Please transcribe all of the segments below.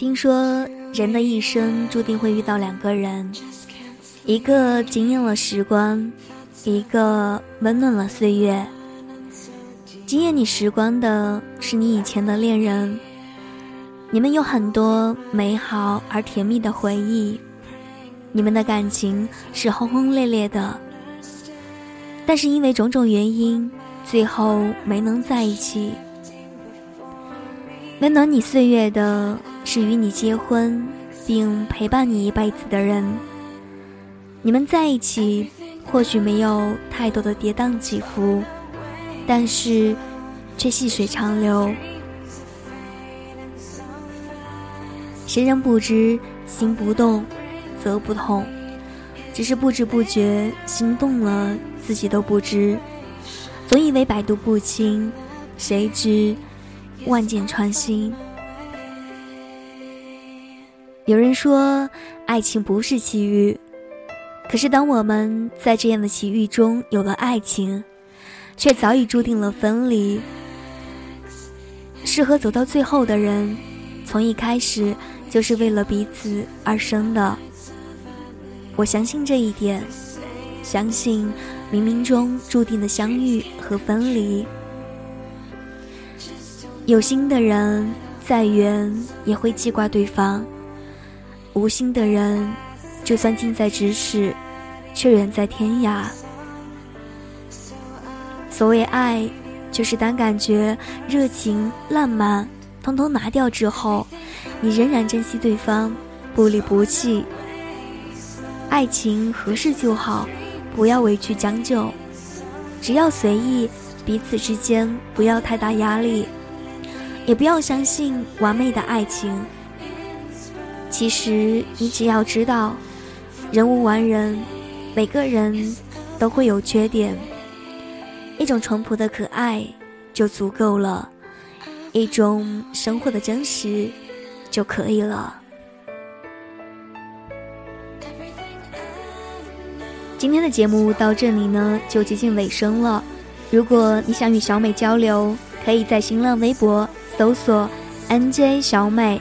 听说人的一生注定会遇到两个人，一个惊艳了时光，一个温暖了岁月。惊艳你时光的是你以前的恋人，你们有很多美好而甜蜜的回忆，你们的感情是轰轰烈烈的，但是因为种种原因，最后没能在一起。温暖你岁月的是与你结婚并陪伴你一辈子的人。你们在一起，或许没有太多的跌宕起伏，但是却细水长流。谁人不知心不动则不痛，只是不知不觉心动了，自己都不知。总以为百毒不侵，谁知？万箭穿心。有人说，爱情不是奇遇，可是当我们在这样的奇遇中有了爱情，却早已注定了分离。适合走到最后的人，从一开始就是为了彼此而生的。我相信这一点，相信冥冥中注定的相遇和分离。有心的人再远也会记挂对方，无心的人就算近在咫尺，却远在天涯。所谓爱，就是当感觉热情、浪漫通通拿掉之后，你仍然珍惜对方，不离不弃。爱情合适就好，不要委屈将就，只要随意，彼此之间不要太大压力。也不要相信完美的爱情。其实，你只要知道，人无完人，每个人都会有缺点。一种淳朴的可爱就足够了，一种生活的真实就可以了。今天的节目到这里呢，就接近尾声了。如果你想与小美交流，可以在新浪微博。搜索 NJ 小美。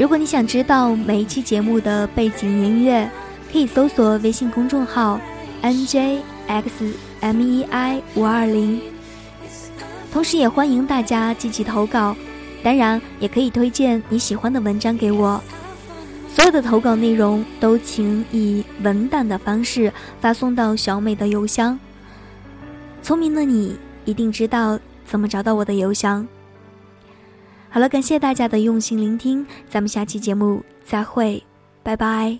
如果你想知道每一期节目的背景音乐，可以搜索微信公众号 NJXMEI 五二零。同时，也欢迎大家积极投稿，当然也可以推荐你喜欢的文章给我。所有的投稿内容都请以文档的方式发送到小美的邮箱。聪明的你一定知道怎么找到我的邮箱。好了，感谢大家的用心聆听，咱们下期节目再会，拜拜。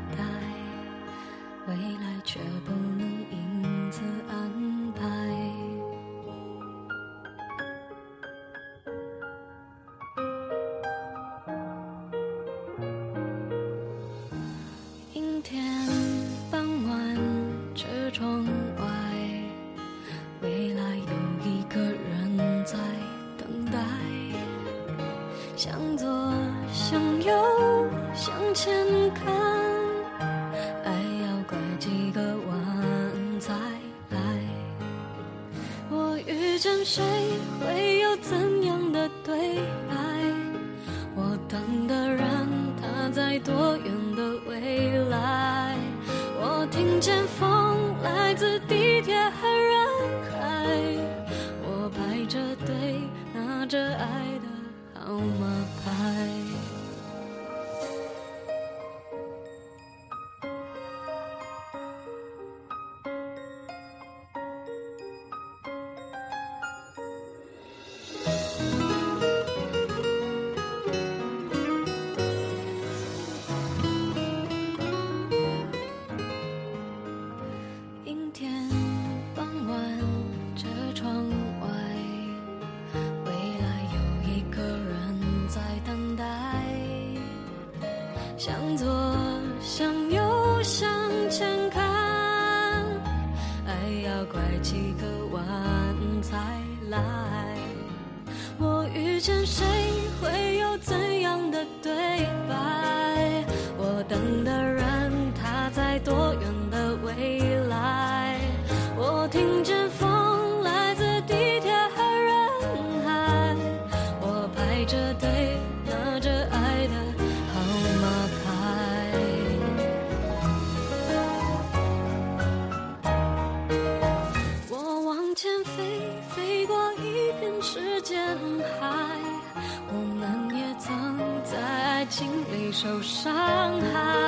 未来有一个人在等待向左向右向前看爱要拐几个弯才来。我遇见谁会有怎样的对白？我等的人他在多远的未来？我听见风来自地铁和着爱的号码牌。向左向右向前看爱要拐几个弯才来。我遇见谁受伤害。